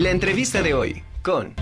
La entrevista de hoy con...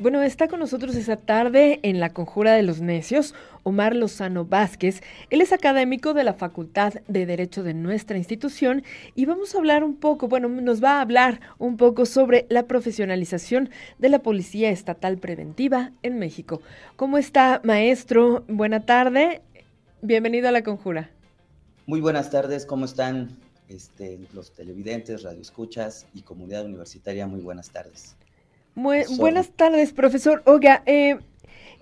Bueno, está con nosotros esta tarde en la Conjura de los Necios Omar Lozano Vázquez. Él es académico de la Facultad de Derecho de nuestra institución y vamos a hablar un poco, bueno, nos va a hablar un poco sobre la profesionalización de la Policía Estatal Preventiva en México. ¿Cómo está, maestro? Buena tarde. Bienvenido a la Conjura. Muy buenas tardes, ¿cómo están este, los televidentes, radioescuchas y comunidad universitaria? Muy buenas tardes buenas tardes, profesor. Oiga, eh,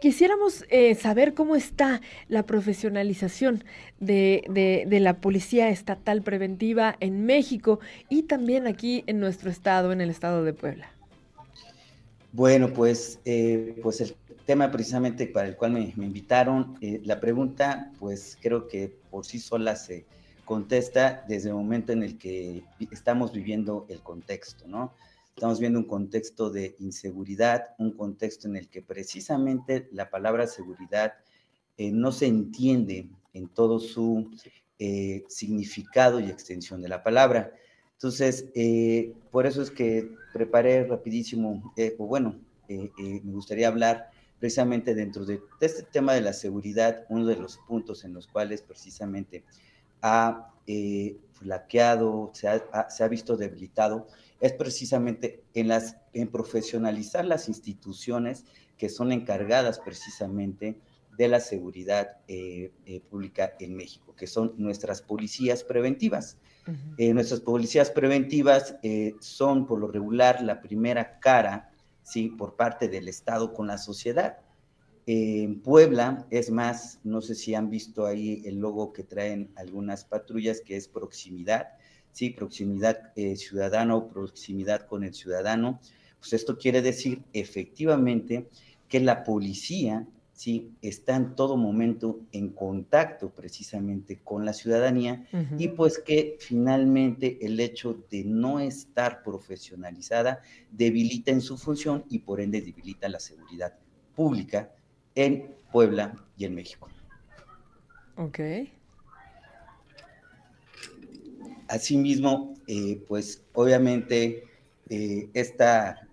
quisiéramos eh, saber cómo está la profesionalización de, la Policía Estatal Preventiva en México y también aquí en nuestro estado, en el estado de Puebla. Bueno, pues, eh, pues el tema precisamente para el cual me, me invitaron, la pregunta, pues creo que por sí sola se contesta desde el momento en el que estamos viviendo el contexto, ¿no? Estamos viendo un contexto de inseguridad, un contexto en el que precisamente la palabra seguridad eh, no se entiende en todo su eh, significado y extensión de la palabra. Entonces, eh, por eso es que preparé rapidísimo, o bueno, me gustaría hablar precisamente dentro de, este tema de la seguridad, uno de los puntos en los cuales precisamente ha flaqueado, se ha, se ha visto debilitado, es precisamente en, las, en profesionalizar las instituciones que son encargadas precisamente de la seguridad eh, eh, pública en México, que son nuestras policías preventivas. Eh, nuestras policías preventivas son por lo regular la primera cara, ¿sí? por parte del Estado con la sociedad. En Puebla, es más, no sé si han visto ahí el logo que traen algunas patrullas, que es proximidad ¿sí? Proximidad eh, ciudadana proximidad con el ciudadano. Pues esto quiere decir efectivamente que la policía, ¿sí? Está en todo momento en contacto precisamente con la ciudadanía y pues que finalmente el hecho de no estar profesionalizada debilita en su función y por ende debilita la seguridad pública en Puebla y en México. Ok. Asimismo, eh, pues obviamente eh, esta,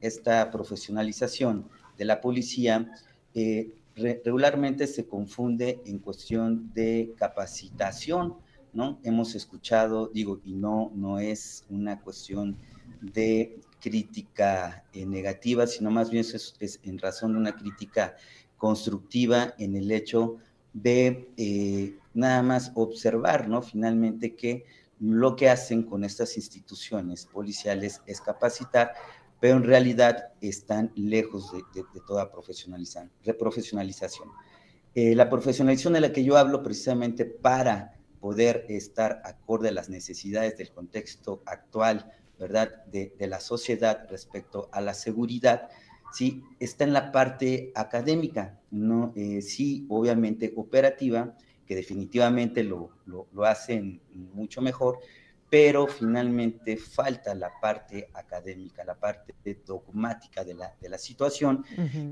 profesionalización de la policía eh, regularmente se confunde en cuestión de capacitación, ¿no? Hemos escuchado, digo, y no, no es una cuestión de crítica negativa, sino más bien es, es, en razón de una crítica constructiva en el hecho de nada más observar, ¿no? Finalmente que lo que hacen con estas instituciones policiales es capacitar, pero en realidad están lejos de, toda profesionalización. Eh, la profesionalización de la que yo hablo precisamente para poder estar acorde a las necesidades del contexto actual, ¿verdad?, de, la sociedad respecto a la seguridad, sí, está en la parte académica, ¿no? Eh, sí, obviamente operativa, que definitivamente lo, hacen mucho mejor, pero finalmente falta la parte académica, la parte dogmática de la, de la situación.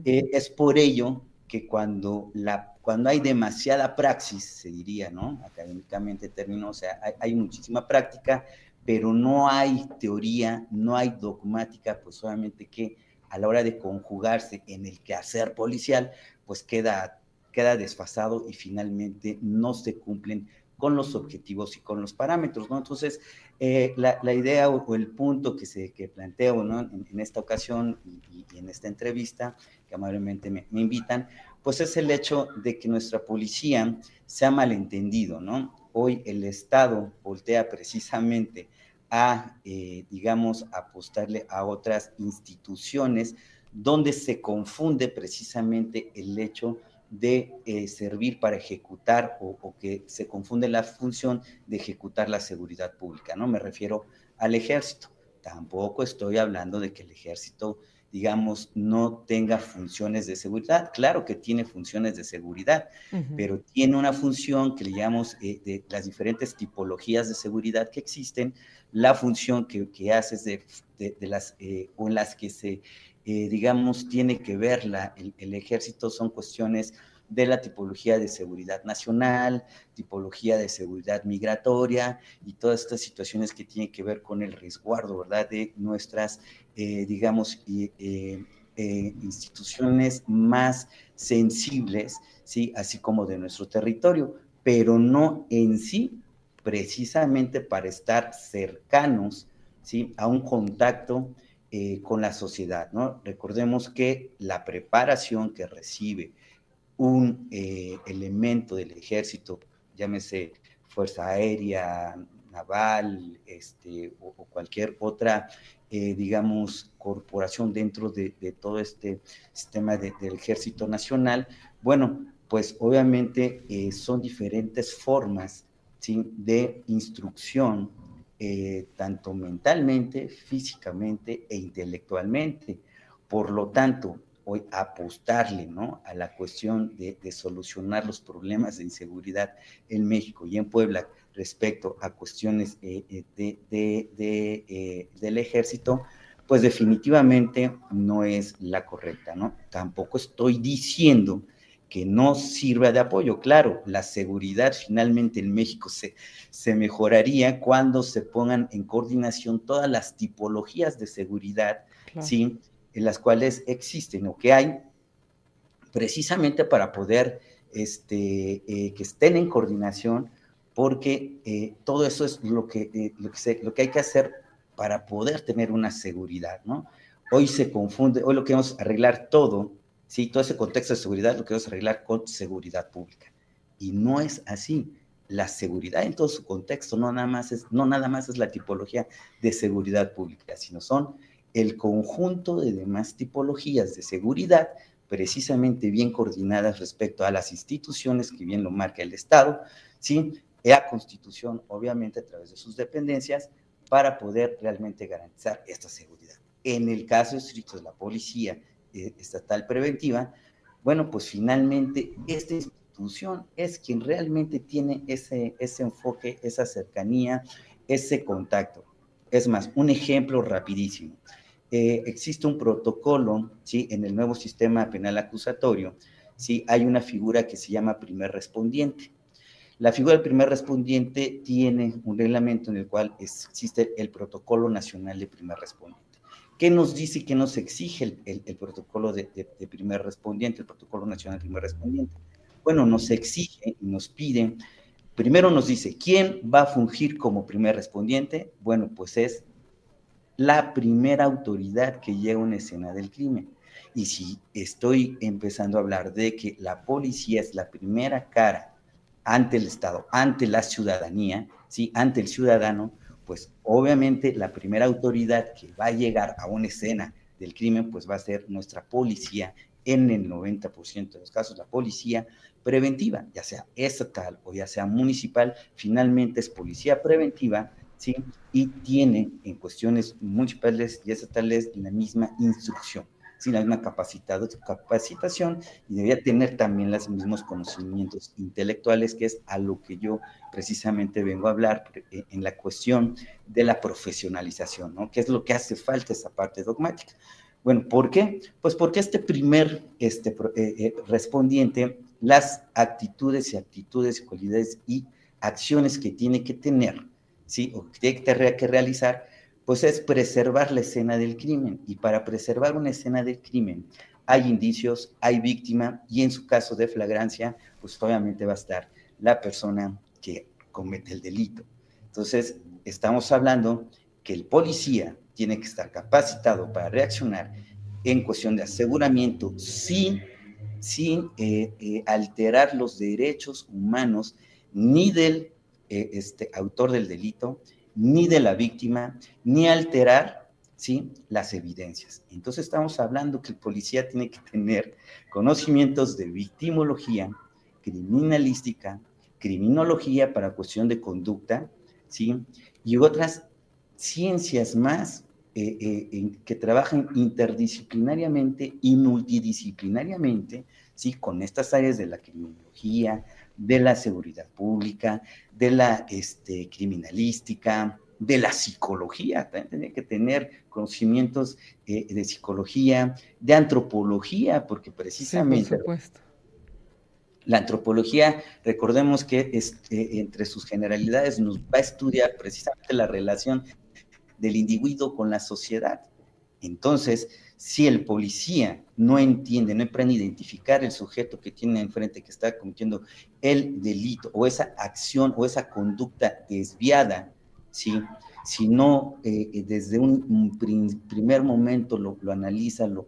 Eh, es por ello que cuando, la, cuando hay demasiada praxis, se diría, ¿no? Académicamente término, o sea, hay, hay, muchísima práctica, pero no hay teoría, no hay dogmática, pues obviamente que a la hora de conjugarse en el quehacer policial, pues queda queda desfasado y finalmente no se cumplen con los objetivos y con los parámetros, ¿no? Entonces, eh, la, idea o, el punto que, se, que planteo, ¿no? En, esta ocasión y, en esta entrevista, que amablemente me, invitan, pues es el hecho de que nuestra policía se ha malentendido, ¿no? Hoy el Estado voltea precisamente a, eh, digamos, apostarle a otras instituciones donde se confunde precisamente el hecho de eh, servir para ejecutar o, que se confunde la función de ejecutar la seguridad pública, ¿no? Me refiero al ejército. Tampoco estoy hablando de que el ejército, digamos, no tenga funciones de seguridad. Claro que tiene funciones de seguridad, pero tiene una función que le llamamos eh, de las diferentes tipologías de seguridad que existen, la función que, que hace es de, de, las, eh, o en las que se eh, digamos, tiene que ver la, el, ejército son cuestiones de la tipología de seguridad nacional, tipología de seguridad migratoria y todas estas situaciones que tienen que ver con el resguardo, ¿verdad?, de nuestras, eh, digamos, instituciones más sensibles, ¿sí?, así como de nuestro territorio, pero no en sí precisamente para estar cercanos, ¿sí?, a un contacto eh, con la sociedad. ¿no? Recordemos que la preparación que recibe un eh, elemento del ejército, llámese Fuerza Aérea, Naval, este, o, cualquier otra, eh, digamos, corporación dentro de, todo este sistema del Ejército Nacional, bueno, pues obviamente son diferentes formas de instrucción eh, tanto mentalmente, físicamente e intelectualmente. Por lo tanto, hoy apostarle ¿no? a la cuestión de, solucionar los problemas de inseguridad en México y en Puebla respecto a cuestiones eh, eh, de, del ejército, pues definitivamente no es la correcta, ¿no? Tampoco estoy diciendo que no sirva de apoyo. Claro, la seguridad finalmente en México se, se mejoraría cuando se pongan en coordinación todas las tipologías de seguridad, ¿sí? En las cuales existen o que hay, precisamente para poder este, eh, que estén en coordinación, porque eh, todo eso es lo que, eh, lo, que lo que hay que hacer para poder tener una seguridad, ¿no? Hoy se confunde, hoy lo queremos arreglar todo Sí, todo ese contexto de seguridad lo queremos arreglar con seguridad pública. Y no es así. La seguridad en todo su contexto no nada más es, no nada más es la tipología de seguridad pública, sino son el conjunto de demás tipologías de seguridad precisamente bien coordinadas respecto a las instituciones que bien lo marca el Estado, ¿sí? la Constitución, obviamente, a través de sus dependencias, para poder realmente garantizar esta seguridad. En el caso estricto de la policía estatal preventiva, bueno, pues finalmente esta institución es quien realmente tiene ese, ese enfoque, esa cercanía, ese contacto. Es más, un ejemplo rapidísimo. Eh, existe un protocolo, ¿sí? En el nuevo sistema penal acusatorio, ¿sí? Hay una figura que se llama primer respondiente. La figura del primer respondiente tiene un reglamento en el cual existe el protocolo nacional de primer respondiente. ¿Qué nos dice qué nos exige el, protocolo de, primer respondiente, el protocolo nacional de primer respondiente? Bueno, nos exige y nos pide, primero nos dice, ¿quién va a fungir como primer respondiente? Bueno, pues es la primera autoridad que llega a una escena del crimen. Y si estoy empezando a hablar de que la policía es la primera cara ante el Estado, ante la ciudadanía, ¿sí? ante el ciudadano, pues obviamente la primera autoridad que va a llegar a una escena del crimen, pues va a ser nuestra policía, en el 90% de los casos, la policía preventiva, ya sea estatal o ya sea municipal, finalmente es policía preventiva, ¿sí? Y tiene en cuestiones municipales y estatales la misma instrucción sin la misma capacitación y debería tener también los mismos conocimientos intelectuales, que es a lo que yo precisamente vengo a hablar eh, en la cuestión de la profesionalización, ¿no? ¿Qué es lo que hace falta esa parte dogmática? Bueno, ¿por qué? Pues porque este primer este, eh, eh, respondiente, las actitudes y actitudes, cualidades y acciones que tiene que tener, ¿sí? O que tiene que realizar, pues es preservar la escena del crimen. Y para preservar una escena del crimen hay indicios, hay víctima y en su caso de flagrancia, pues obviamente va a estar la persona que comete el delito. Entonces, estamos hablando que el policía tiene que estar capacitado para reaccionar en cuestión de aseguramiento sin, sin eh, eh, alterar los derechos humanos ni del eh, este, autor del delito, ni de la víctima, ni alterar ¿sí? las evidencias. Entonces estamos hablando que el policía tiene que tener conocimientos de victimología, criminalística, criminología para cuestión de conducta, ¿sí? y otras ciencias más eh, eh, que trabajan interdisciplinariamente y multidisciplinariamente, ¿sí? con estas áreas de la criminología, de la seguridad pública, de la este, criminalística, de la psicología, también que tener conocimientos eh, de psicología, de antropología, porque precisamente... Sí, por supuesto. La antropología, recordemos que este, entre sus generalidades nos va a estudiar precisamente la relación del individuo con la sociedad. Entonces, si el policía no entiende, no aprende a identificar el sujeto que tiene enfrente, que está cometiendo el delito o esa acción o esa conducta desviada, ¿sí? si no eh, eh, desde un, primer momento lo, analiza, lo,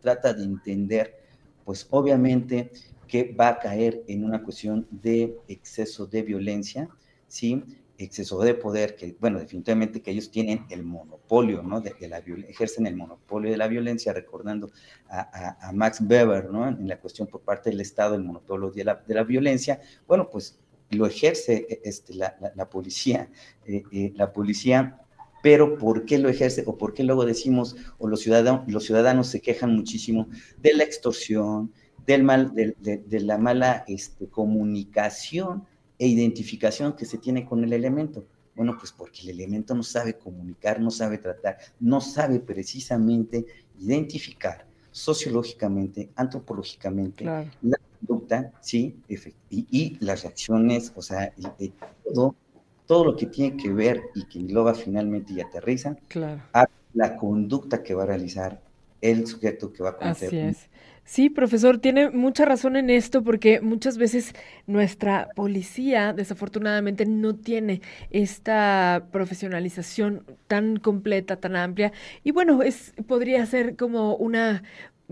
trata de entender, pues obviamente que va a caer en una cuestión de exceso de violencia, ¿sí? Exceso de poder, que, bueno, definitivamente que ellos tienen el monopolio, ¿no? De, la ejercen el monopolio de la violencia, recordando a, Max Weber, ¿no? En la cuestión por parte del Estado, el monopolio de la, de la violencia, bueno, pues lo ejerce e, este, la, la, policía, eh, eh, la policía, pero ¿por qué lo ejerce? O por qué luego decimos, o los ciudadanos, los ciudadanos se quejan muchísimo de la extorsión, del mal, de, de la mala este, comunicación e identificación que se tiene con el elemento. Bueno, pues porque el elemento no sabe comunicar, no sabe tratar, no sabe precisamente identificar sociológicamente, antropológicamente, la conducta, ¿sí? Y, las reacciones, o sea, todo, todo lo que tiene que ver y que engloba finalmente y aterriza a la conducta que va a realizar el sujeto que va a cometer. Sí, profesor, tiene mucha razón en esto porque muchas veces nuestra policía desafortunadamente no tiene esta profesionalización tan completa, tan amplia. Y bueno, es podría ser como una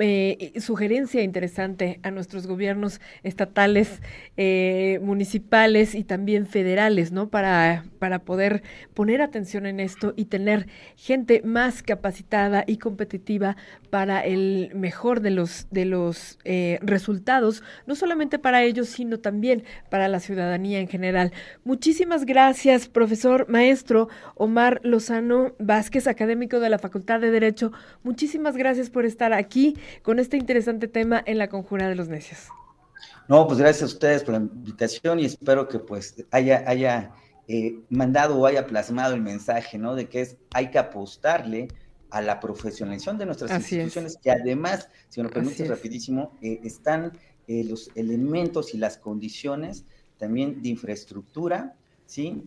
eh, sugerencia interesante a nuestros gobiernos estatales, eh, municipales y también federales, ¿no? Para, para poder poner atención en esto y tener gente más capacitada y competitiva para el mejor de los, de los eh, resultados, no solamente para ellos, sino también para la ciudadanía en general. Muchísimas gracias, profesor maestro Omar Lozano Vázquez, académico de la Facultad de Derecho. Muchísimas gracias por estar aquí con este interesante tema en la Conjura de los Necios. No, pues gracias a ustedes por la invitación y espero que pues haya, haya eh, mandado o haya plasmado el mensaje, ¿no? De que es, hay que apostarle a la profesionalización de nuestras instituciones, que además, si me lo permite rapidísimo, eh, están eh, los elementos y las condiciones también de infraestructura, ¿sí?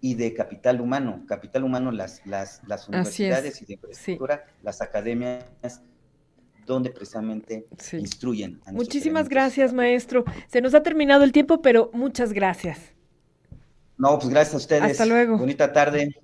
Y de capital humano. Capital humano, las, las, las universidades y de infraestructura, las academias donde precisamente instruyen. A Muchísimas gracias, maestro. Se nos ha terminado el tiempo, pero muchas gracias. No, pues gracias a ustedes. Hasta luego. Bonita tarde.